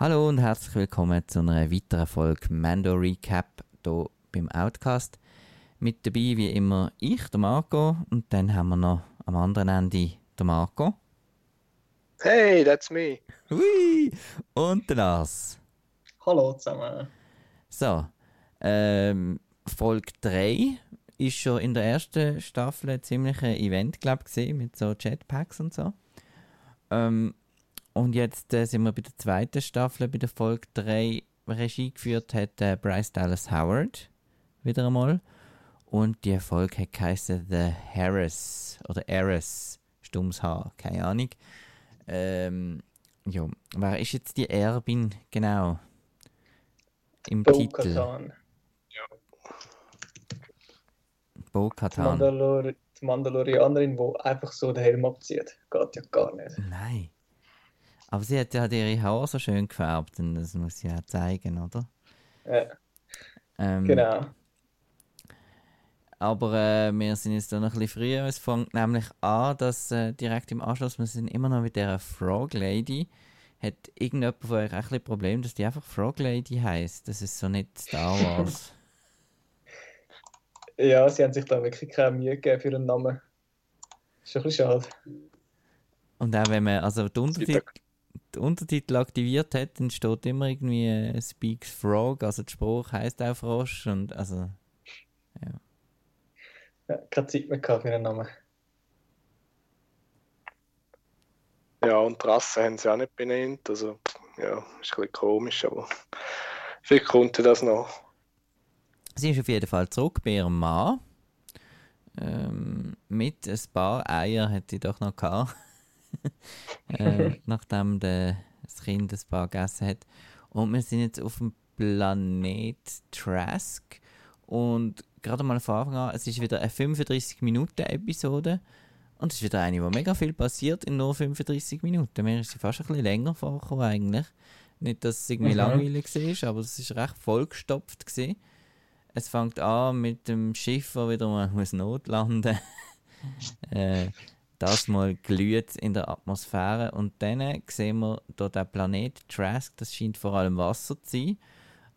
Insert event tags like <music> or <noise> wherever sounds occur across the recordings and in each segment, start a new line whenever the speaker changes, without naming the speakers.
Hallo und herzlich willkommen zu einer weiteren Folge Mando Recap hier beim Outcast. Mit dabei wie immer ich, der Marco, und dann haben wir noch am anderen Ende den Marco.
Hey, that's me.
Hui! Und der Lars.
Hallo zusammen.
So, ähm, Folge 3 ist schon in der ersten Staffel ein ziemliches Event, glaube ich, mit so Jetpacks und so. Ähm, und jetzt äh, sind wir bei der zweiten Staffel, bei der Folge 3. Regie geführt hat äh, Bryce Dallas Howard, wieder einmal. Und die Folge hat geheißen The Harris oder Eris, stummes Haar, keine Ahnung. Ähm, ja, wer ist jetzt die Erbin genau? Im Titel.
Bo-Katan. Die
Bo-Katan.
Mandalor die Mandalorianerin, die einfach so den Helm abzieht. Geht ja gar nicht.
Nein. Aber sie hat ja ihre Haare so schön gefärbt und das muss sie ja zeigen, oder?
Ja,
Ähm,
genau.
Aber äh, wir sind jetzt da noch ein bisschen früher. Es fängt nämlich an, dass äh, direkt im Anschluss, wir sind immer noch mit der Frog Lady, hat irgendjemand von euch auch ein bisschen Problem, dass die einfach Frog Lady heisst. Das ist so nicht Star Wars. <laughs>
Ja, sie haben sich da wirklich keine Mühe gegeben für einen Namen. Ist schon ein bisschen schade.
Und auch wenn man also die Untertitel, Untertitel aktiviert hat, dann steht immer irgendwie äh, Speaks Frog, also der Spruch heisst auch Frosch und also
Ja, keine Zeit mehr gehabt für einen Namen.
Ja, und die Rasse haben sie auch nicht benannt. Also, ja, ist ein bisschen komisch, aber vielleicht kommt ja das noch.
Sie ist auf jeden Fall zurück bei ihrem Mann. Ähm, mit ein paar Eier hat sie doch noch gehabt. <laughs> äh, nachdem der, das Kind ein paar gegessen hat. Und wir sind jetzt auf dem Planet Trask. Und gerade mal von Anfang an, es ist wieder eine 35-Minuten-Episode. Und es ist wieder eine, wo mega viel passiert in nur 35 Minuten. Mir ist sie fast ein bisschen länger vorgekommen eigentlich. Nicht, dass es irgendwie
Mhm.
langweilig war, aber es ist recht vollgestopft. Gewesen. Es fängt an mit dem Schiff, das wieder mal <laughs> muss notlanden <laughs> äh, Das mal glüht in der Atmosphäre. Und dann sehen wir hier den Planet Trask. Das scheint vor allem Wasser zu sein.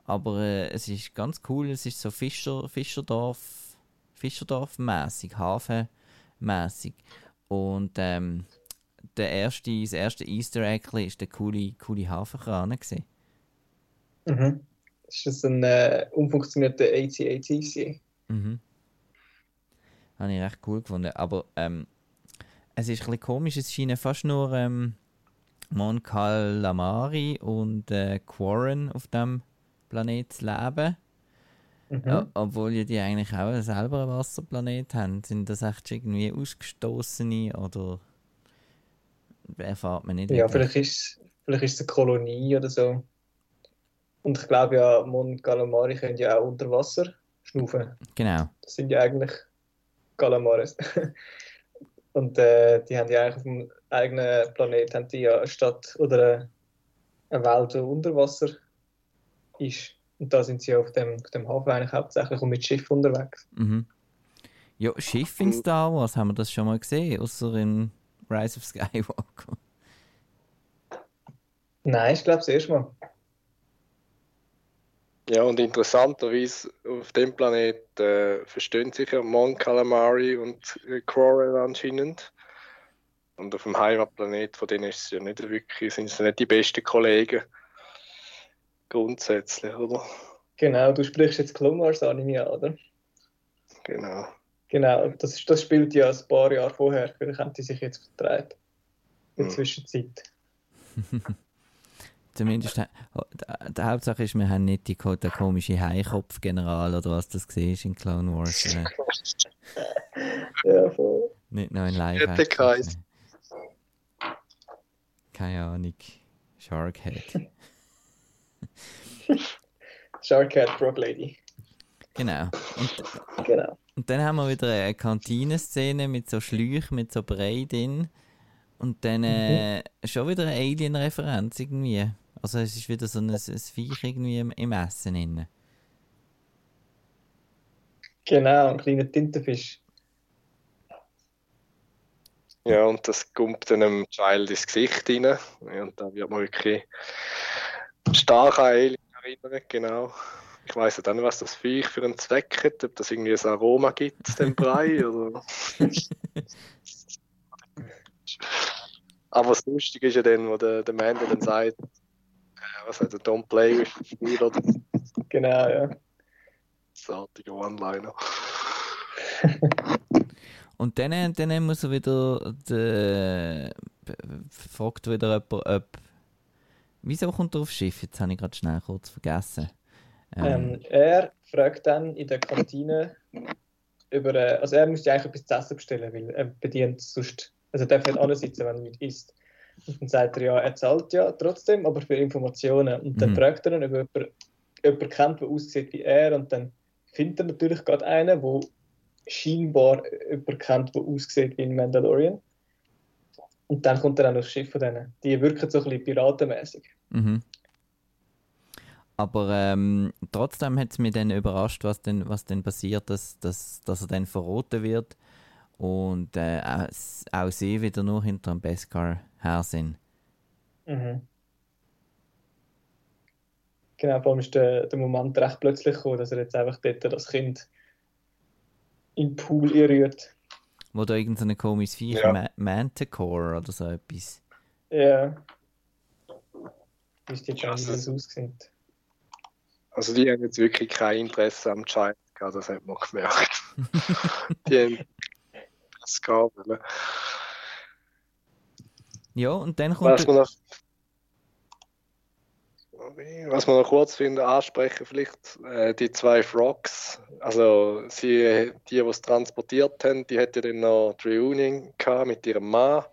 Aber äh, es ist ganz cool. Es ist so Fischer, Fischerdorf, Fischerdorf-mäßig, Hafenmäßig. Und ähm, der erste, das erste Easter Egg war der coole, coole Hafenkran.
Mhm. Ist das ein äh, umfunktionierter AT-AT?
Mhm. Habe ich recht cool gefunden. Aber ähm, es ist ein komisch, es scheinen fast nur ähm, Mon Calamari und äh, Quarren auf dem Planet zu leben.
Mhm.
Ja, obwohl ja die eigentlich auch selber einen Wasserplanet haben. Sind das echt irgendwie Ausgestoßene oder erfahrt man nicht?
Ja,
wirklich.
vielleicht ist, vielleicht ist es eine Kolonie oder so. Und ich glaube ja, Mon Calamari können ja auch unter Wasser schnaufen.
Genau.
Das sind ja eigentlich Calamares. <laughs> Und äh, die haben ja eigentlich auf dem eigenen Planet haben die ja eine Stadt oder eine, eine Welt, die unter Wasser ist. Und da sind sie auf dem, auf dem Hafen eigentlich hauptsächlich und mit Schiff unterwegs.
Mhm. Ja, Schiff in Star Wars, haben wir das schon mal gesehen? Außer in Rise of Skywalker.
Nein, ich glaube das erste Mal.
Ja, und interessanterweise auf dem Planet äh, verstehen sich ja Mon Calamari und äh, Quarren anscheinend. Und auf dem Heimatplanet von denen ist es ja nicht wirklich, sind es nicht die besten Kollegen. Grundsätzlich, oder?
Genau, du sprichst jetzt Clone Wars Anime an, oder?
Genau.
Genau, das, das spielt ja ein paar Jahre vorher. Vielleicht haben die sich jetzt vertreibt. In der
Mhm.
Zwischenzeit. <laughs>
Zumindest, die, die Hauptsache ist, wir haben nicht die, den komischen Haikopf-General oder was das war in Clone Wars. Äh, <laughs>
Ja, voll.
nicht noch in live. Keine Ahnung. Sharkhead. <laughs>
Sharkhead Frog Lady.
genau. Und,
Genau.
und dann haben wir wieder eine Kantine-Szene mit so Schläuchen, mit so Brei drin. Und dann äh, schon wieder eine Alien-Referenz irgendwie. Also es ist wieder so ein, ein Viech irgendwie im, im Essen drin.
Genau, ein kleiner Tintenfisch.
Ja, und das kommt dann einem Child ins Gesicht rein. Ja, und da wird man wirklich stark an Alien erinnern, genau. Ich weiß ja dann, was das Viech für einen Zweck hat, ob das irgendwie ein Aroma gibt, dem <laughs> Brei, oder... <laughs> Aber das Lustige ist ja dann, wo der, der Mann dann sagt, was er, don't play with fire, oder
Genau, ja.
Sartige One-Liner.
Und dann, dann muss er wieder. De, fragt wieder jemand, ob. Wieso kommt er aufs Schiff? Jetzt habe ich gerade schnell kurz vergessen. Ähm,
Ähm, er fragt dann in der Kantine über, äh, also er müsste eigentlich etwas zu essen bestellen, weil er bedient sonst, also er darf nicht ansitzen, wenn er nicht isst. Und dann sagt er ja, er zahlt ja trotzdem, aber für Informationen. Und dann
Mhm.
fragt er ihn, ob jemand, jemand kennt, der aussieht wie er. Und dann findet er natürlich gerade einen, der scheinbar jemand kennt, der aussieht wie ein Mandalorian. Und dann kommt er dann aufs Schiff von denen. Die wirken so ein bisschen piratenmäßig.
Mhm. Aber ähm, trotzdem hat es mich dann überrascht, was denn, was denn passiert, dass, dass, dass er dann verroten wird und äh, auch, auch sie wieder nur hinter dem Beskar her sind.
Mhm. Genau, vor allem ist der, der Moment recht plötzlich gekommen, dass er jetzt einfach dort das Kind in den Pool rührt.
Wo da irgendein so komisches Viech,
Ja.
Ma Manticore oder so etwas.
Ja. Wie ist jetzt
das-
das aussieht?
Also die haben jetzt wirklich kein Interesse am Child gehabt, das hat man gemerkt. <laughs> die haben das gehabt. wollen.
Ja, und dann kommt.
Was man noch, was man noch kurz finden, ansprechen, vielleicht äh, die zwei Frogs. Also sie, die, die es transportiert haben, die hätten dann noch die Reunion gehabt mit ihrem Mann.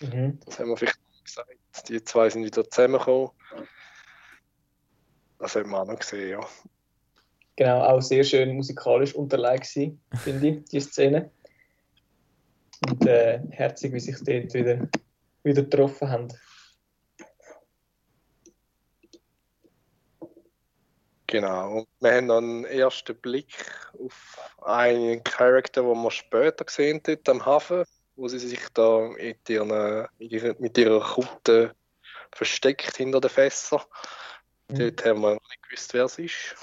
Mhm.
Das haben wir vielleicht noch gesagt. Die zwei sind wieder zusammengekommen. Das haben wir auch noch gesehen, ja.
Genau, auch sehr schön musikalisch unterlegt finde ich, die Szene. Und äh, herzig, wie sich dort wieder, wieder getroffen haben.
Genau. Und wir haben noch einen ersten Blick auf einen Charakter, den wir später gesehen dort am Hafen, wo sie sich da mit, ihren, mit, ihrer, mit ihrer Kutte versteckt hinter den Fässern.
Mhm.
Dort haben wir noch nicht gewusst, wer es ist.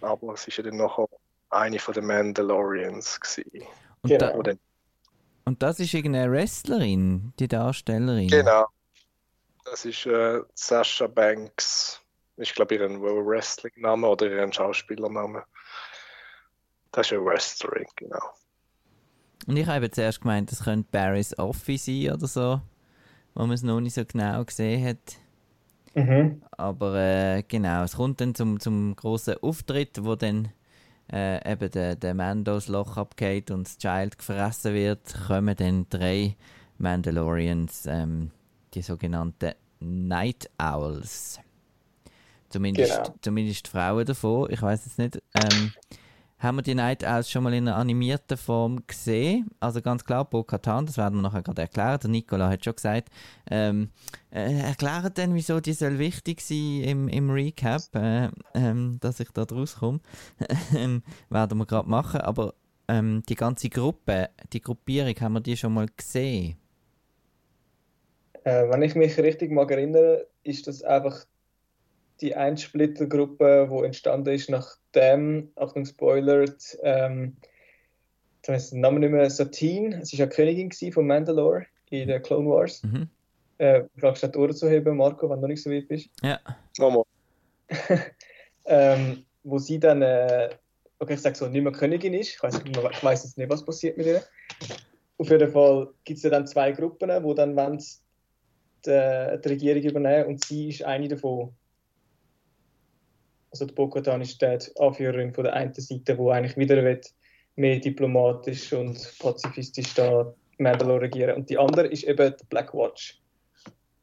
Aber es ist ja dann nachher eine von den Mandalorians gewesen.
und,
Genau.
Und das ist irgendeine Wrestlerin, die Darstellerin.
genau. Das ist äh, Sasha Banks. Ich glaube, ihren Wrestling-Name oder ihren Schauspielername. Das ist eine Wrestlerin, genau.
Und ich habe zuerst gemeint, das könnte Barrys Office sein oder so, wo man es noch nicht so genau gesehen hat.
Mhm.
Aber äh, genau, es kommt dann zum, zum großen Auftritt, wo dann äh, eben der, der Mando das Loch abgeht und das Child gefressen wird, kommen dann drei Mandalorians, ähm, die sogenannten Night Owls. Zumindest,
Genau.
zumindest Frauen davon. Ich weiß jetzt nicht, ähm, haben wir die Night Owls schon mal in einer animierten Form gesehen? Also ganz klar, Bo-Katan, das werden wir nachher gerade erklären. Der Nicola hat schon gesagt, ähm, äh, erklärt dann, wieso die soll wichtig sein im, im Recap, äh, ähm, dass ich da draus komme. <laughs> ähm, werden wir gerade machen. Aber ähm, die ganze Gruppe, die Gruppierung, haben wir die schon mal gesehen?
Äh, wenn ich mich richtig mag erinnere, ist das einfach die Einsplittergruppe, die entstanden ist, nachdem, Achtung Spoiler, ähm, ich den Namen nicht mehr, Satine, sie war ja Königin von Mandalore in den Clone Wars.
Mhm.
Äh, fragst du die Ohren zu heben, Marco, wenn du noch nicht so weit bist.
Ja.
Nochmal. <laughs>
ähm, wo sie dann, äh, okay, ich sage so, nicht mehr Königin ist. Ich weiß ich weiss jetzt nicht, was passiert mit ihr. Auf jeden Fall gibt es ja dann zwei Gruppen, wo dann wollen die, die Regierung übernehmen und sie ist eine davon. Also die Bokatan ist die Anführerin von der einen Seite, wo eigentlich wieder will, mehr diplomatisch und pazifistisch da Mandalore regieren. Und die andere ist eben die Black Watch,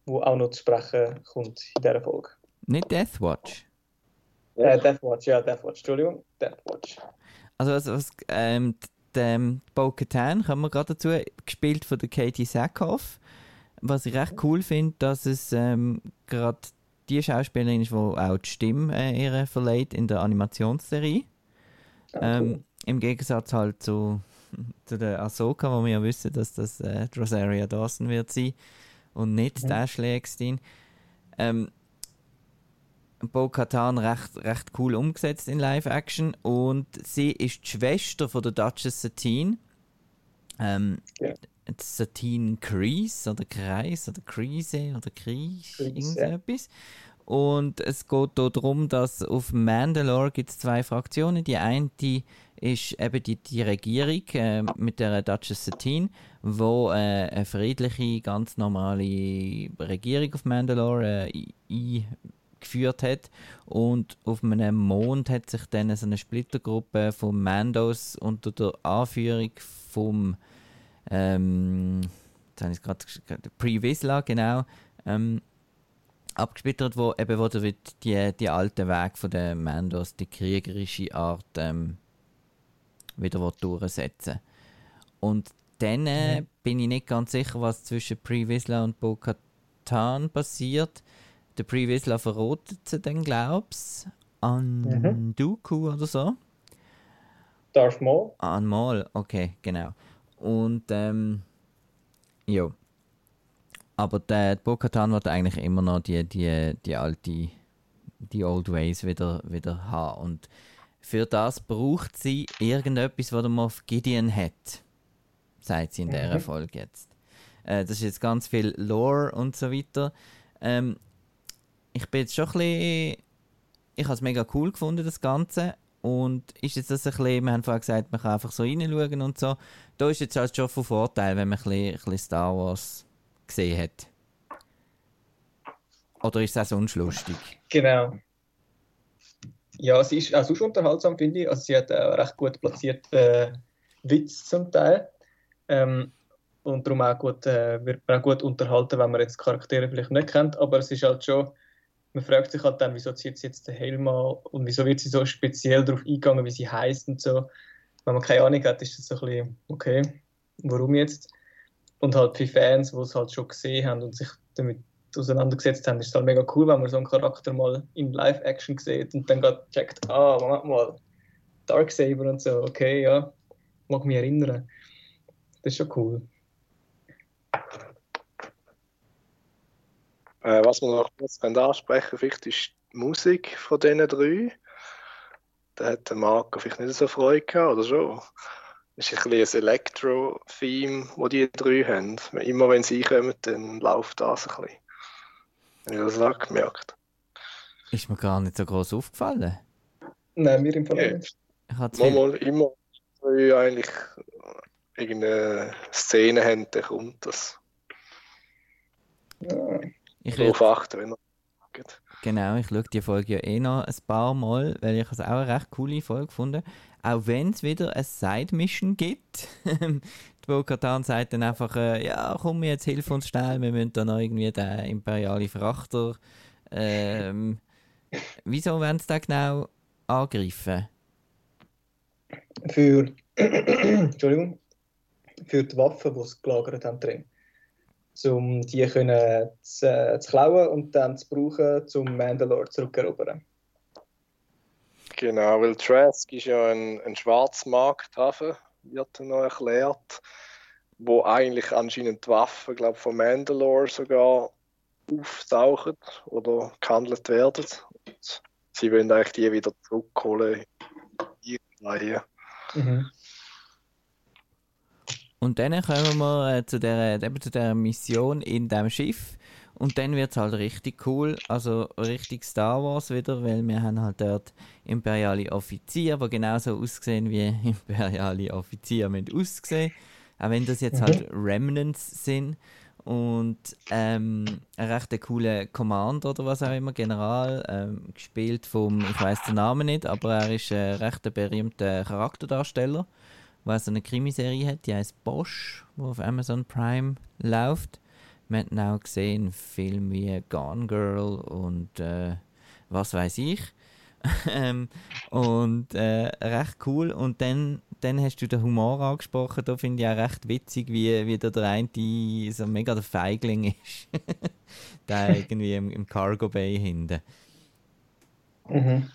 wo auch noch zu sprechen kommt in dieser Folge.
Nicht Death Watch.
Äh, Death Watch, ja, Death Watch, Entschuldigung, Death Watch.
Also, was, was, ähm, ähm, Bo-Katan, kommen wir gerade dazu, gespielt von der Katie Sackhoff. Was ich recht cool finde, dass es ähm, gerade die Schauspielerin ist, die auch die Stimme äh, ihre verleiht in der Animationsserie.
Ah,
Ähm, Im Gegensatz halt zu, zu der Ahsoka, wo wir ja wissen, dass das äh, Rosaria Dawson wird sein und nicht
Mhm.
Ashley Eckstein. Ähm, Bo-Katan recht, recht cool umgesetzt in Live-Action und sie ist die Schwester von der Duchess Satine. Ähm,
Ja.
Satine Kreese oder Kreis oder Kreise oder Kreis,
Kreis,
irgendetwas. Und es geht hier darum, dass auf Mandalore gibt es zwei Fraktionen. Die eine die ist eben die, die Regierung äh, mit der Duchess Satine, wo äh, eine friedliche, ganz normale Regierung auf Mandalore äh, eingeführt hat. Und auf einem Mond hat sich dann so eine Splittergruppe von Mandos unter der Anführung vom ähm, jetzt habe ich es gerade Pre-Vizsla, genau, ähm, abgesplittert, wo eben wo wird die, die alten Weg von den Mandos, die kriegerische Art, ähm, wieder durchsetzen Und dann äh, bin ich nicht ganz sicher, was zwischen Pre-Vizsla und Bo-Katan passiert. Der Pre-Vizsla verrotet sie dann, glaub's, an
Mhm.
Dooku oder so.
Darth Maul.
Einmal, okay, genau. Und ähm, ja. Aber der Bo-Katan wird eigentlich immer noch die, die, die alte, die Old Ways wieder, wieder haben. Und für das braucht sie irgendetwas, was der Moff Gideon hat. Sagt sie in dieser
Mhm.
Folge jetzt. Äh, das ist jetzt ganz viel Lore und so weiter. Ähm, ich bin jetzt schon ein bisschen. Ich habe es mega cool gefunden, das Ganze. Und ist jetzt das ein bisschen, wir haben vorher gesagt, man kann einfach so reinschauen und so. Da ist jetzt halt schon von Vorteil, wenn man ein bisschen, ein bisschen Star Wars gesehen hat. Oder ist es auch sonst lustig?
Genau. Ja, sie ist auch sonst unterhaltsam, finde ich. Also sie hat auch recht gut platziert äh, Witz zum Teil. Ähm, und darum auch gut, äh, wird man auch gut unterhalten, wenn man jetzt Charaktere vielleicht nicht kennt. Aber es ist halt schon, man fragt sich halt dann, wieso zieht sie jetzt den Helm an und wieso wird sie so speziell darauf eingegangen, wie sie heißt und so. Wenn man keine Ahnung hat, ist das so ein bisschen, okay, warum jetzt? Und halt für Fans, die es halt schon gesehen haben und sich damit auseinandergesetzt haben, ist es halt mega cool, wenn man so einen Charakter mal in Live-Action sieht und dann gerade checkt, ah, Moment mal, Darksaber und so, okay, ja, mag mich erinnern. Das ist schon cool.
Äh, was wir noch kurz ansprechen vielleicht ist die Musik von diesen drei. Da hat der Marco vielleicht nicht so Freude gehabt, oder schon? Das ist ein bisschen ein Elektro-Theme, das die drei haben. Immer wenn sie kommen, dann läuft das ein bisschen. Habe ich das auch gemerkt.
Ist mir gar nicht so groß aufgefallen.
Nein, mir im Fall
Ja.
nicht.
Ich hatte viel,
Mal, immer, wenn eigentlich irgendeine Szene haben, dann kommt das.
Ja.
Ich
Darauf achten, wenn er geht.
genau, ich schaue die Folge ja eh noch ein paar Mal, weil ich es auch eine recht coole Folge gefunden Auch wenn es wieder eine Side-Mission gibt. <laughs> die Bo-Katan sagt dann einfach, äh, ja komm jetzt, hilf uns schnell, wir müssen da noch irgendwie den imperialen Frachter ähm, <laughs> wieso wollen sie den genau angreifen?
Für, <clears throat> Entschuldigung, für die Waffen, die sie gelagert haben drin. Um die können zu, äh, zu klauen und dann zu brauchen, zum Mandalore zurückerobern.
Genau, weil Trask ist ja ein, ein Schwarzmarkthafen, wird noch erklärt, wo eigentlich anscheinend die Waffen, glaube von Mandalore sogar auftauchen oder gehandelt werden. Und sie wollen eigentlich die wieder zurückholen.
Mhm.
Und dann kommen wir äh, zu, der, eben zu der Mission in dem Schiff. Und dann wird es halt richtig cool, also richtig Star Wars wieder, weil wir haben halt dort imperiale Offizier, die genauso aussehen wie <laughs> imperiale Offizier mit aussehen. Auch wenn das jetzt
Mhm.
halt Remnants sind. Und ähm, ein recht cooler Commander oder was auch immer, General, ähm, gespielt vom, ich weiß den Namen nicht, aber er ist ein recht berühmter Charakterdarsteller was so eine Krimiserie hat, die heißt Bosch, die auf Amazon Prime läuft. Wir haben auch gesehen Filme wie Gone Girl und äh, was weiß ich. <laughs> ähm, und äh, recht cool. Und dann, dann hast du den Humor angesprochen. Da finde ich auch recht witzig, wie, wie da der eine so mega der Feigling ist. <laughs> der irgendwie im, im Cargo Bay hinten.
Mhm.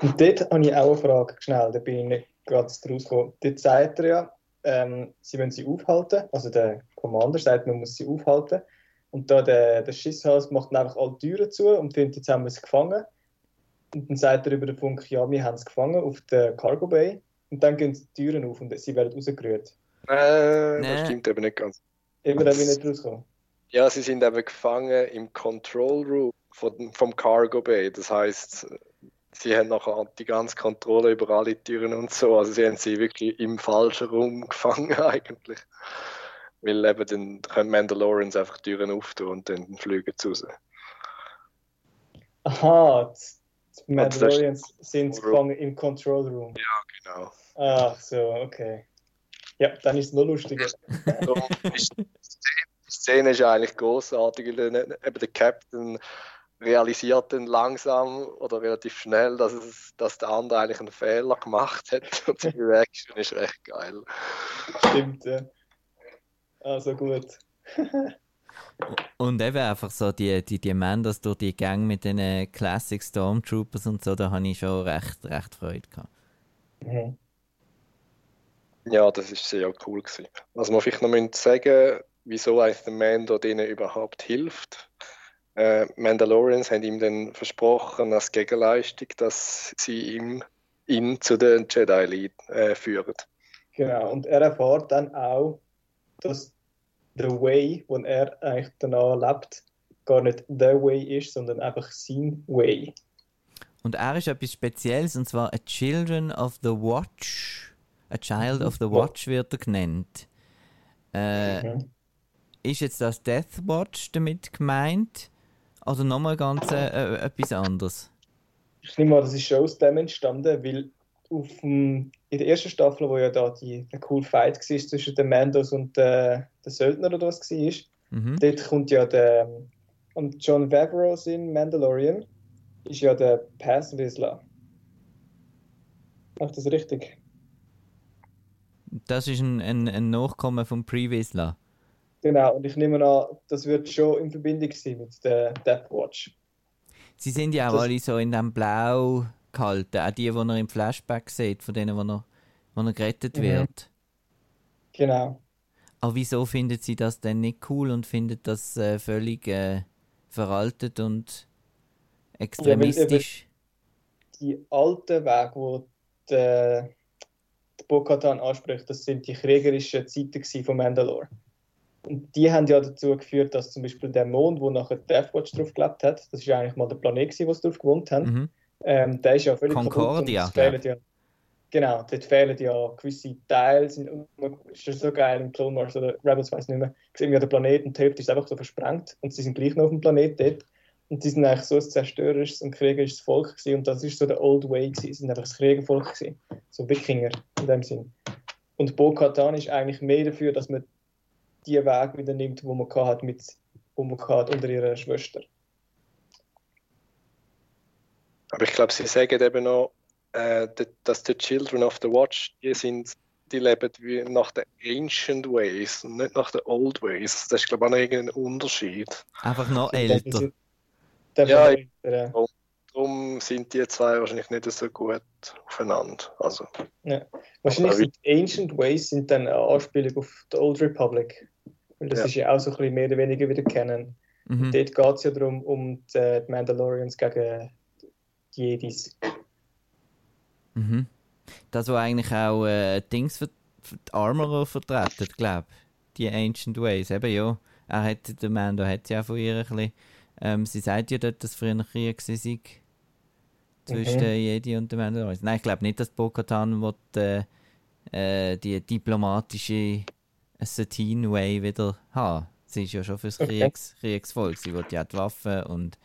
Und dort habe ich auch eine Frage, schnell, da bin ich nicht gerade draus gekommen. Dort sagt er ja, ähm, sie wollen sie aufhalten, also der Commander sagt, man muss sie aufhalten. Und da der, der Schisshals macht dann einfach alle Türen zu und findet, jetzt haben wir es gefangen. Und dann sagt er über den Funk, ja, wir haben es gefangen auf der Cargo Bay. Und dann gehen die Türen auf und sie werden rausgerührt.
Äh,
Nee.
das stimmt eben nicht ganz.
Eben, dann will nicht rauskommen.
Ja, sie sind eben gefangen im Control Room von, vom Cargo Bay. Das heißt, sie haben nachher die ganze Kontrolle über alle Türen und so. Also sie haben sie wirklich im falschen Raum <laughs> gefangen eigentlich. Weil eben dann können Mandalorians einfach Türen auftun und dann fliegen sie raus.
Aha, die, Mandalorians sind gefangen im Control Room.
Genau.
Ach so, okay. Ja, dann ist es noch lustiger. <laughs>
Die Szene- ist eigentlich großartig, eben der Captain realisiert dann langsam oder relativ schnell, dass, es, dass der andere eigentlich einen Fehler gemacht hat. <laughs> Und die Reaction ist recht geil.
Stimmt, ja. Also gut. <laughs>
Und eben einfach so die, die, die Mandos durch die Gang mit den Classic Stormtroopers und so, da habe ich schon recht, recht Freude gehabt.
Mhm.
Ja, das ist sehr cool gewesen. Was man vielleicht noch müssen sagen, wieso eigentlich der Mando denen überhaupt hilft. Äh, Mandalorians haben ihm dann versprochen als Gegenleistung, dass sie ihm ihn zu den Jedi lead, äh, führen.
Genau, und er erfährt dann auch, dass der Way, den er eigentlich danach lebt, gar nicht der Way ist, sondern einfach sein Way.
Und er ist etwas Spezielles, und zwar A Children of the Watch. A Child of the Watch wird er genannt. Äh,
Mhm.
Ist jetzt das Death Watch damit gemeint? Oder nochmal ganz äh, äh, etwas anderes?
Ich nehme mal, das ist schon aus dem entstanden, weil auf dem, in der ersten Staffel, wo ja da die, der cool Fight war zwischen den Mandos und den, den Söldner oder was war,
Mhm.
dort kommt ja der und John Favreau in Mandalorian ist ja der Pass Vizsla. Macht das richtig?
Das ist ein, ein, ein Nachkommen vom Previsla.
Genau, und ich nehme an, das wird schon in Verbindung sein mit der Death Watch.
Sie sind ja auch
Das-
alle so in dem Blau gehalten. Auch die, die er im Flashback sieht, von denen, wo er, wo er gerettet
Mhm.
wird.
Genau.
Aber wieso findet sie das denn nicht cool und findet das äh, völlig äh, veraltet und extremistisch?
Die alten Wege, wo der, der Bo-Katan anspricht, das sind die kriegerischen Zeiten von Mandalore. Und die haben ja dazu geführt, dass zum Beispiel der Mond, wo nachher Death Watch drauf gelebt hat, das ist ja eigentlich mal der Planet, gewesen, wo sie drauf gewohnt haben,
Mhm.
ähm, der ist ja völlig
Concordia,
kaputt. Und ja, genau, dort fehlen ja gewisse Teile. Sind, ist das so geil im Clone Wars oder Rebels, weiß nicht mehr. Sehen wir den Planeten, die Hälfte ist einfach so versprengt und sie sind gleich noch auf dem Planet dort. Und die sind eigentlich so ein zerstörerisches und kriegerisches Volk gewesen. Und das ist so der Old Way gewesen. Sie sind einfach das Kriegervolk gewesen. So Wikinger in dem Sinn. Und Bo-Katan ist eigentlich mehr dafür, dass man die Weg wieder nimmt, wo man hat mit, wo man hat unter ihrer Schwester.
Aber ich glaube, sie sagen eben noch, äh, dass die Children of the Watch, die sind, die leben wie nach den Ancient Ways und nicht nach den Old Ways. Das ist, glaube ich, auch noch irgendein Unterschied.
Einfach noch älter.
Ja,
sind wir, äh,
Darum sind die zwei wahrscheinlich nicht so gut aufeinander. Also,
Wahrscheinlich
Aber
sind die Ancient Ways sind dann eine Anspielung auf die Old Republic. Weil das
Ja.
ist ja auch so ein bisschen mehr oder weniger wieder kennen.
Mhm.
Dort geht es ja darum, um die, äh, die Mandalorians gegen die Jedis.
Mhm. Das, was eigentlich auch äh, Dings für, für die Armorer vertreten, glaube Die Ancient Ways. Eben ja. Er hat, der Mando hat ja von ihr ein bisschen. Ähm, sie sagt ja dort, dass früher ein Krieg war zwischen
Mhm.
Jedi und den Mandalorians. Nein, ich glaube nicht, dass Bo-Katan äh, äh, die diplomatische Satine Way wieder haben. Sie ist ja schon fürs
Okay.
Kriegs Kriegsvolk. Sie will ja die Waffen und,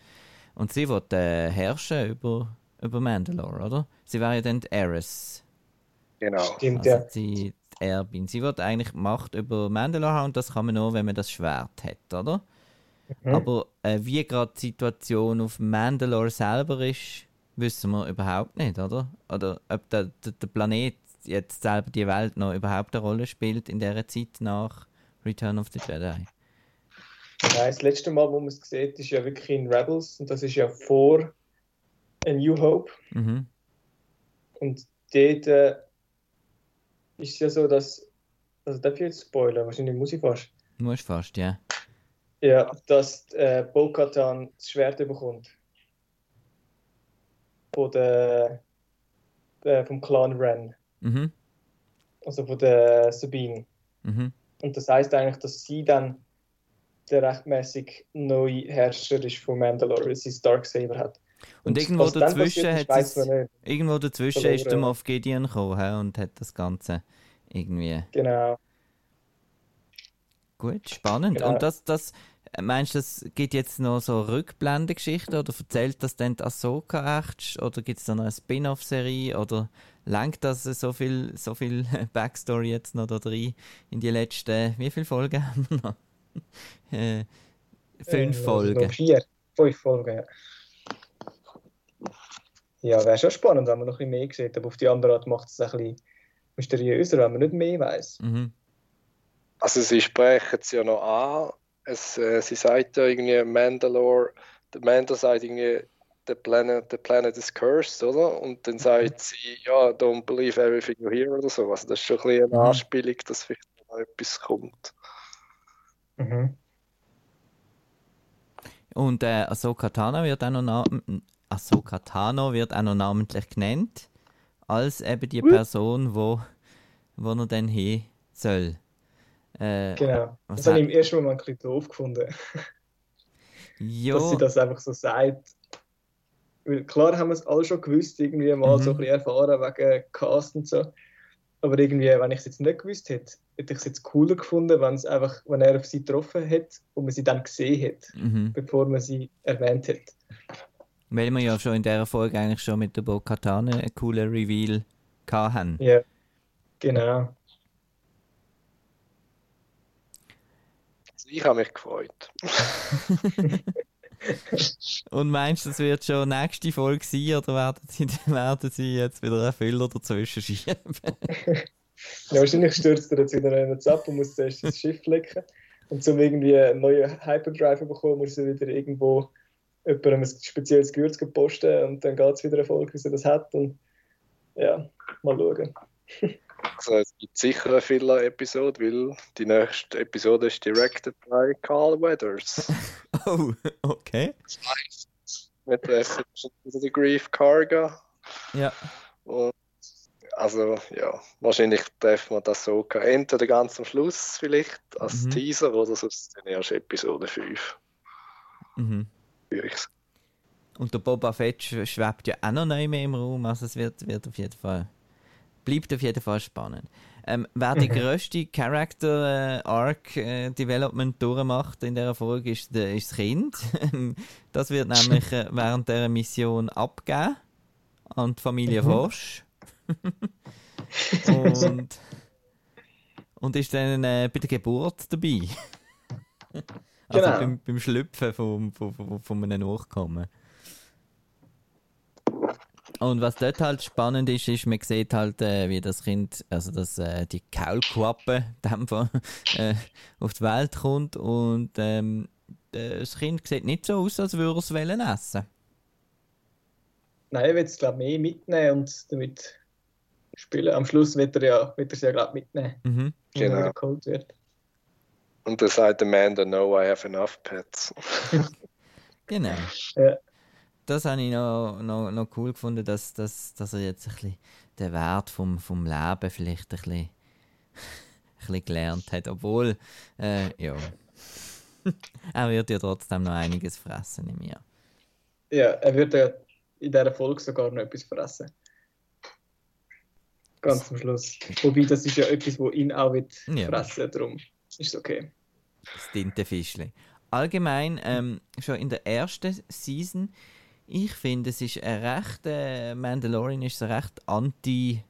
und sie will äh, herrschen über, über Mandalore, oder? Sie wäre ja dann die Heiress.
genau.
Stimmt,
Also
ja.
die, die Erbin. Sie wird eigentlich Macht über Mandalore haben und das kann man nur, wenn man das Schwert hat, oder?
Mhm.
Aber äh, wie gerade die Situation auf Mandalore selber ist, wissen wir überhaupt nicht, oder? Oder ob der, der, der Planet jetzt selber die Welt noch überhaupt eine Rolle spielt in der Zeit nach Return of the Jedi.
Nein, das letzte Mal, wo man es sieht, ist ja wirklich in Rebels und das ist ja vor A New Hope.
Mhm.
Und dort äh, ist es ja so, dass. Also, darf ich jetzt spoilern? Wahrscheinlich muss ich fast.
Muss fast, ja.
Ja, dass äh, Bo-Katan das Schwert bekommt. Von der, der, vom Clan Ren.
Mhm.
Also von der Sabine.
Mhm.
Und das heißt eigentlich, dass sie dann der rechtmäßig neue Herrscher ist von Mandalore, weil sie Darksaber hat.
Und irgendwo
was dann
dazwischen
passiert ist,
hat es-. Irgendwo dazwischen
Verloren,
ist der. Moff Gideon gekommen und hat das Ganze irgendwie
Genau.
gut, spannend.
Genau.
Und das, das, meinst du, das gibt jetzt noch so Rückblendegeschichten oder erzählt das dann die Ahsoka echt? Oder gibt es da noch eine Spin-off-Serie? Oder langt das so viel, so viel <laughs> Backstory jetzt noch da drin in die letzten, wie viele Folgen haben wir noch? <laughs> äh, fünf
Äh,
Folgen.
Noch vier. Fünf Folgen, ja. Ja, wäre schon spannend, wenn man noch ein bisschen mehr sieht. Aber auf die andere Art macht es ein bisschen mysteriöser, wenn man nicht mehr weiß.
Mhm.
Also sie sprechen es ja noch an. Es, äh, sie sagt ja irgendwie Mandalore, der Mandalore sagt irgendwie, the planet, the planet is cursed, oder? Und dann sagt sie, ja, don't believe everything you hear oder so. Also das ist schon ein bisschen eine
Mhm.
Anspielung, dass vielleicht noch etwas kommt.
Mhm.
Und äh, Ahsoka Tano wird auch noch Ahsoka Tano wird auch noch namentlich genannt als eben die Person, wo, wo er dann hin soll. Äh,
Genau. Das habe ich im ersten Moment ein bisschen doof gefunden, <laughs> dass
ja,
sie das einfach so sagt. Weil klar haben wir es alle schon gewusst, irgendwie mal so
Mhm.
ein bisschen erfahren wegen Cast und so. Aber irgendwie, wenn ich es jetzt nicht gewusst hätte, hätte ich es jetzt cooler gefunden, wenn, es einfach, wenn er auf sie getroffen hätte und man sie dann gesehen hätte,
mhm.
bevor man sie erwähnt hätte.
weil wir ja schon in dieser Folge eigentlich schon mit der Bo-Katan einen coolen Reveal hatten.
Ja, genau.
Ich habe mich gefreut. <laughs>
Und meinst du, das wird schon nächste Folge sein oder werden sie, <laughs> werden sie jetzt wieder einen Füller dazwischen schieben? <laughs>
Ja, wahrscheinlich stürzt er jetzt wieder einen ab und muss zuerst das Schiff lecken. Und um irgendwie einen neuen Hyperdrive zu bekommen, muss er wieder irgendwo jemandem ein spezielles Gewürz posten und dann geht es wieder Erfolg, wie er das hat. Und ja, mal schauen.
Also es gibt sicher eine Filler-Episode, weil die nächste Episode ist directed by Carl Weathers. <laughs>
oh, okay.
Wir treffen schon wieder den Grief Karga.
Ja.
Und also ja, wahrscheinlich treffen wir das so entweder ganz am Schluss vielleicht als
Mhm.
Teaser oder sonst dann erst Episode 5.
Mhm. Und der Boba Fett sch- schwebt ja auch noch neu mehr im Raum, also es wird, wird auf jeden Fall, bleibt auf jeden Fall spannend. Ähm, wer die <laughs> grösste Character äh, Arc äh, Development durchmacht in dieser Folge ist, der, ist das Kind. <laughs> das wird nämlich äh, während der Mission abgeben an die Familie
Mhm.
Forsch. <laughs> und, und ist dann äh, bei der Geburt dabei. also
Genau.
beim, beim Schlüpfen von, von, von, von einem Nachkommen. Und was dort halt spannend ist, ist, man sieht halt, äh, wie das Kind, also dass äh, die Kaulquappe in dem Fall, <laughs> äh, auf die Welt kommt und ähm, das Kind sieht nicht so aus, als würde es wollen essen.
Nein, er wird es, glaube ich, mehr mitnehmen und damit spielen. Am Schluss wird er, ja, wird er sie ja, glaube ich, mitnehmen,
Mhm.
wenn
Genau.
er wieder geholt wird.
Und dann sagt Amanda, no, I have enough pets. <laughs>
Genau.
Ja.
Das habe ich noch, noch, noch cool gefunden, dass, dass, dass er jetzt ein bisschen den Wert vom, vom Leben vielleicht ein bisschen, <laughs> ein bisschen gelernt hat. Obwohl, äh, ja. <laughs> er wird ja trotzdem noch einiges fressen in mir.
Ja, er wird ja in dieser Folge sogar noch etwas fressen. Ganz am Schluss. Wobei, das ist ja etwas, wo ihn auch wird
Ja.
fressen darum ist es okay.
Das Tintenfischli. Allgemein, ähm, schon in der ersten Season, ich finde, es ist ein recht, äh, Mandalorian ist so recht anti,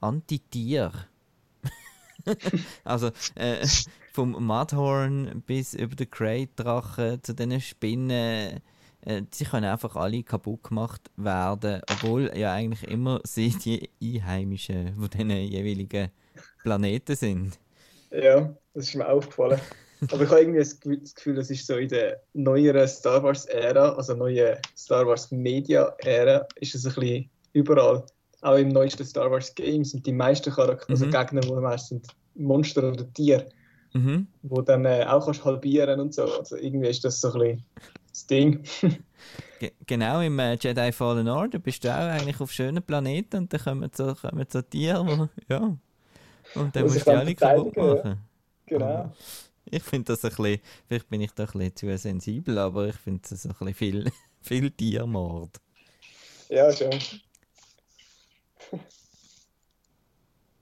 anti-Tier. <laughs> also, äh, vom Mudhorn bis über den Great-Drachen zu den Spinnen, äh, sie können einfach alle kaputt gemacht werden, obwohl ja eigentlich immer <laughs> sie die Einheimischen von diesen jeweiligen Planeten sind.
Ja, das ist mir aufgefallen. Aber ich habe irgendwie das Gefühl- das ist so in der neueren Star Wars-Ära, also neuen Star Wars-Media-Ära, ist es ein bisschen überall. Auch im neuesten Star Wars Game sind die meisten Charaktere, also
Mhm.
Gegner, die hast, sind Monster oder Tiere.
Mhm.
wo dann äh, auch kannst halbieren und so. Also irgendwie ist das so ein bisschen das Ding. <laughs>
Ge genau, im äh, Jedi Fallen Order bist du auch eigentlich auf schönen Planeten und dann kommen so, kommen so Tiere, wo, ja. Und dann musst du alle kaputt
verteidigen, ja.
machen.
genau. <laughs>
Ich finde das ein bisschen, vielleicht bin ich da ein bisschen zu sensibel, aber ich finde das ein bisschen viel, <laughs> viel Tiermord.
Ja, schon. <laughs>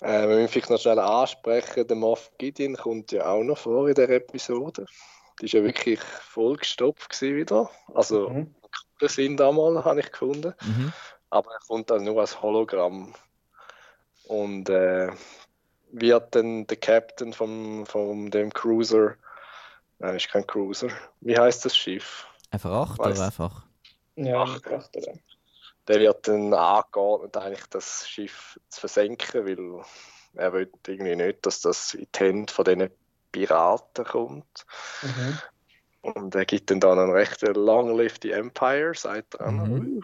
Äh, wir müssen vielleicht noch schnell ansprechen, der Moff Gideon kommt ja auch noch vor in der Episode. Die ist ja wirklich vollgestopft gewesen wieder. Also,
Mhm.
das sind einmal, habe ich gefunden.
Mhm.
Aber er kommt dann nur als Hologramm. Und äh, wird dann der Captain von, von dem Cruiser, nein, ist kein Cruiser, wie heißt das Schiff?
Ein Verachter
Weiss.
einfach.
Ja, dachte, ja.
Der wird dann angeordnet, eigentlich das Schiff zu versenken, weil er will irgendwie nicht, dass das in die Hände von diesen Piraten kommt.
Mhm.
Und er gibt dann dann einen recht Long Live the Empire, sagt er.
Mhm.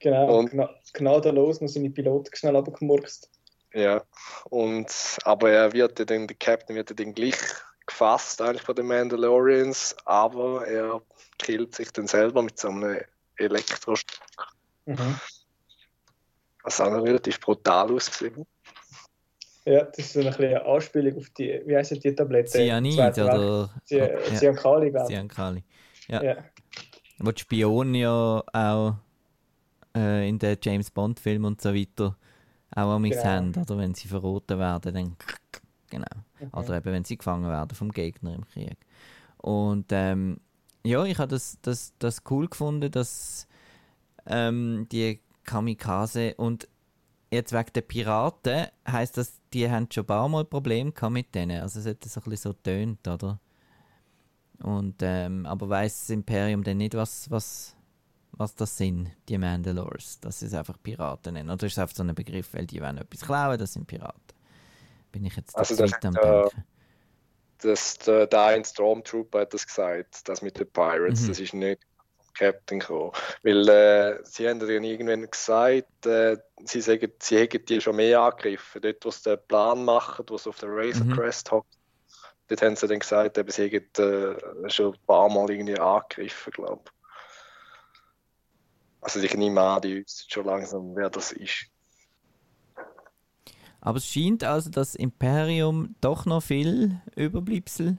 Genau,
Und-
gnadenlos noch seine Piloten schnell abgemurkst.
Ja, und, aber er wird ja dann, der Captain wird ja dann gleich gefasst eigentlich von den Mandalorians, aber er killt sich dann selber mit so einem Elektroschock.
Mhm.
Was auch noch relativ brutal ausgesehen.
Ja, das ist so ein bisschen eine Anspielung auf die, wie heißt die Tablette?
Cyanid oder
Cyankali, glaube ich.
Cyankali. Ja.
Ja.
Wo die Spione ja auch äh, in den James Bond Filmen und so weiter auch am
Genau.
haben, oder wenn sie verroten werden, dann genau.
Mhm.
Oder eben wenn sie gefangen werden vom Gegner im Krieg. Und ähm, ja, ich habe das, das, das cool gefunden, dass ähm, die Kamikaze und jetzt wegen der Piraten heißt das, die haben schon ein paar Mal Probleme gehabt mit denen. Also es hat das so ein bisschen so tönt, oder? Und ähm, aber weiß das Imperium denn nicht, was, was, was das sind, die Mandalores, dass sie es einfach Piraten nennen. Oder ist es einfach so ein Begriff, weil die wollen etwas klauen, das sind Piraten. Bin ich jetzt
Also das
am
äh,
Denken.
Das, der, der ein Stormtrooper hat das gesagt, das mit den Pirates,
Mhm.
das ist nicht Captain gekommen. Weil äh, sie haben dann irgendwann gesagt, äh, sie, sagen, sie hätten die schon mehr angegriffen. Dort, wo sie den Plan machen, wo sie auf der Razor
Mhm.
Crest hockt, dort haben sie dann gesagt, eben, sie hätten äh, schon ein paar Mal irgendwie angegriffen, glaube ich. Also ich nehme an, die wissen schon langsam, wer das ist.
Aber es scheint also, dass das Imperium doch noch viel Überbleibsel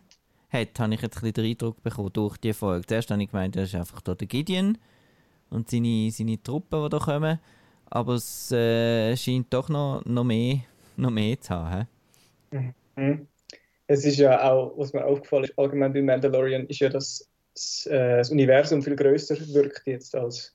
hat, habe ich jetzt ein bisschen den Eindruck bekommen durch die Folge. Zuerst habe ich gemeint, das ist einfach da der Gideon und seine, seine Truppen, die da kommen. Aber es äh, scheint doch noch, noch, mehr, noch mehr zu haben.
Mhm. Es ist ja auch, was mir aufgefallen ist, allgemein bei Mandalorian, ist ja, dass das, äh, das Universum viel größer wirkt jetzt als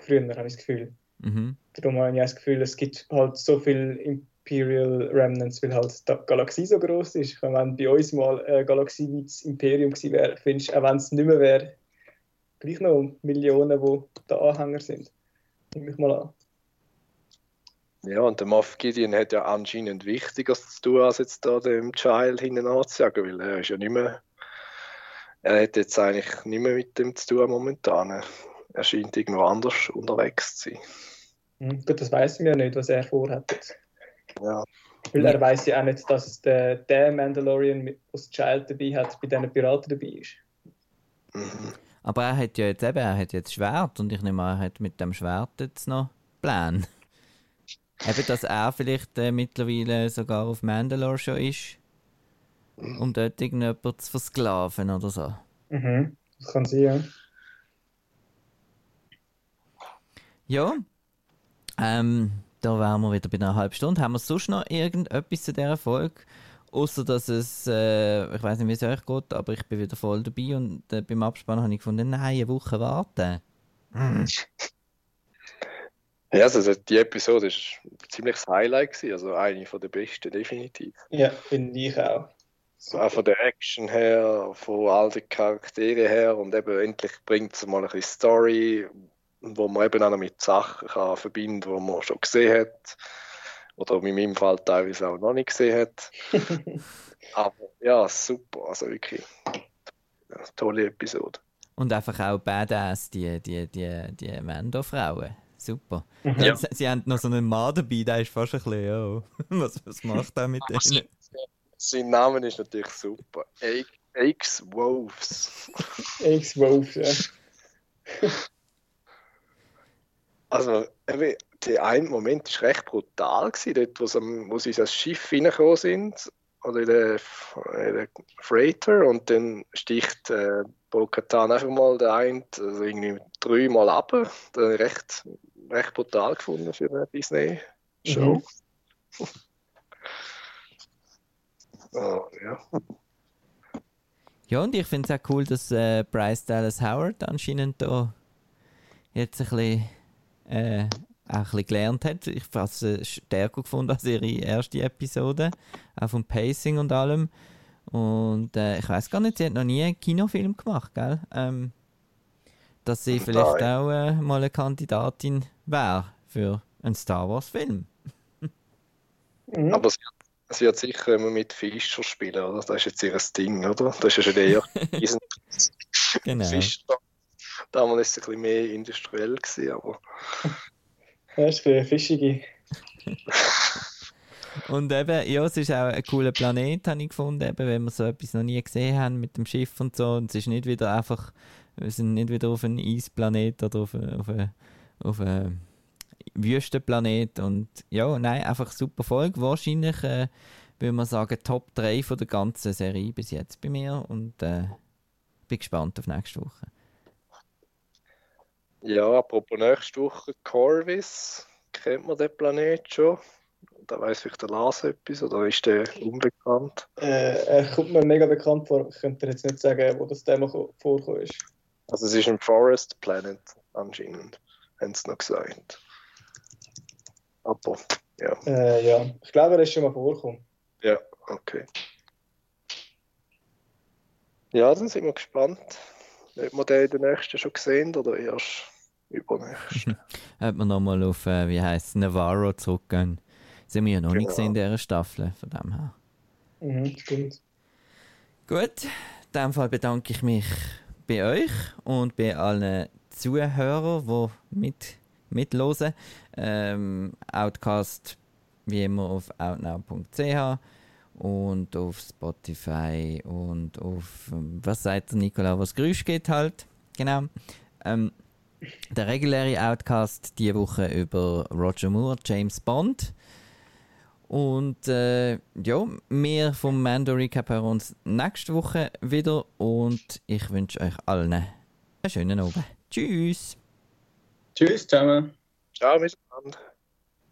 früher, habe ich das Gefühl.
Mhm.
Darum habe ich auch das Gefühl, es gibt halt so viel Imperial Remnants, weil halt die Galaxie so groß ist. Wenn bei uns mal eine Galaxie wie das Imperium gewesen wäre, findest du, auch wenn es nicht mehr wäre, gleich noch Millionen, wo da Anhänger sind. Nehme ich mal an.
Ja, und der Moff Gideon hat ja anscheinend Wichtigeres zu tun, als jetzt da dem Child hinten anzusagen, weil er ist ja nicht mehr, er hat jetzt eigentlich nicht mehr mit dem zu tun momentan. Er scheint irgendwo anders unterwegs zu sein.
Hm, gut, das weiß ich ja nicht, was er vorhat. jetzt.
Ja,
Weil er weiß ja auch nicht, dass der, der Mandalorian, mit- was Child dabei hat, bei diesen Piraten dabei ist.
mhm.
Aber er hat ja jetzt eben, er hat jetzt Schwert und ich nehme an, er hat mit dem Schwert jetzt noch Plan. <laughs> eben, dass er vielleicht äh, mittlerweile sogar auf Mandalore schon ist, um dort irgendjemanden zu versklaven oder so.
Mhm. Das kann sein, ja.
Ja, ähm, da wären wir wieder bei einer halben Stunde. Haben wir sonst noch irgendetwas zu dieser Folge? Außer dass es, äh, ich weiß nicht, wie es euch geht, aber ich bin wieder voll dabei und äh, beim Abspann habe ich gefunden, nein, eine Woche warten.
ja also die Episode ist ein ziemliches Highlight gewesen, also eine von der besten definitiv.
Ja, finde ich auch.
Auch von der Action her, von all den Charakteren her und eben endlich bringt es mal ein bisschen Story, wo man eben auch noch mit Sachen kann verbinden kann, die man schon gesehen hat. Oder in meinem Fall teilweise auch noch nicht gesehen hat. <laughs> Aber ja, super, also wirklich ja, tolle Episode.
Und einfach auch Badass, die, die, die, die Mando-Frauen. Super.
Ja.
Sie, sie haben noch so einen Mann dabei, der ist fast ein bisschen, oh, <laughs> was, was macht er mit <laughs> denen?
sein Name ist natürlich super. X-Wolves.
X-Wolves, ja.
Also, der eine Moment war recht brutal, gewesen, dort, wo sie, wo sie ins Schiff reingekommen sind, oder in den, in den Freighter, und dann sticht äh, Bo-Katan einfach mal der eine, also irgendwie dreimal ab. Das habe ich recht, recht brutal gefunden für eine Disney-Show. Mhm. oh, <laughs> ja.
Ja, und ich finde es auch cool, dass äh, Bryce Dallas Howard anscheinend da jetzt ein bisschen, äh, auch ein bisschen gelernt hat. Ich habe es stärker gefunden als ihre erste Episode, auch vom Pacing und allem. Und äh, ich weiß gar nicht, sie hat noch nie einen Kinofilm gemacht, gell? Ähm, dass sie vielleicht Nein. auch äh, mal eine Kandidatin wäre für einen Star Wars-Film.
Mhm. Aber sie hat Sie wird sicher immer mit Fischer spielen, oder? Das ist jetzt ihr Ding, oder? Das ist ja schon eher <laughs> genau. Fischer. Damals war es ein bisschen mehr industriell, gewesen, aber. <laughs>
Ja, ist für fischige. <laughs>
und eben, ja, es ist auch ein cooler Planet, habe ich gefunden, eben, wenn wir so etwas noch nie gesehen haben mit dem Schiff und so. Und es ist nicht wieder einfach, wir sind nicht wieder auf einem Eisplanet oder auf, auf, auf, auf Wüstenplanet und ja, nein, einfach super Folge. Wahrscheinlich äh, würde man sagen Top 3 von der ganzen Serie bis jetzt bei mir und äh, bin gespannt auf nächste Woche.
Ja, apropos nächste Woche, Corvus, kennt man den Planet schon? Da weiß ich der Lars etwas oder ist der unbekannt?
Äh, er kommt mir mega bekannt vor. Ich könnte jetzt nicht sagen, wo das Thema vorkommt. ist.
Also es ist ein Forest Planet anscheinend, haben sie noch gesagt. Aber, ja.
Äh, ja, ich glaube, er ist schon mal vorgekommen.
Ja, okay. Ja, dann sind wir gespannt. Hat man den in der nächsten schon gesehen oder erst übernächst?
Hat man nochmal auf, äh, wie heißt Navarro zurückgehen. Das haben wir ja noch genau. nicht gesehen in dieser Staffel, von dem her.
Mhm, stimmt.
Gut, in dem Fall bedanke ich mich bei euch und bei allen Zuhörern, die mit mitlosen. Ähm, Outcast wie immer auf outnow.ch und auf Spotify und auf, was sagt der Nikola, was Geräusch geht halt. Genau. Ähm, der reguläre Outcast diese Woche über Roger Moore, James Bond. Und äh, ja, wir vom Mando Recap hören uns nächste Woche wieder und ich wünsche euch allen einen schönen Abend. Tschüss!
Tschüss zusammen.
Ciao miteinander.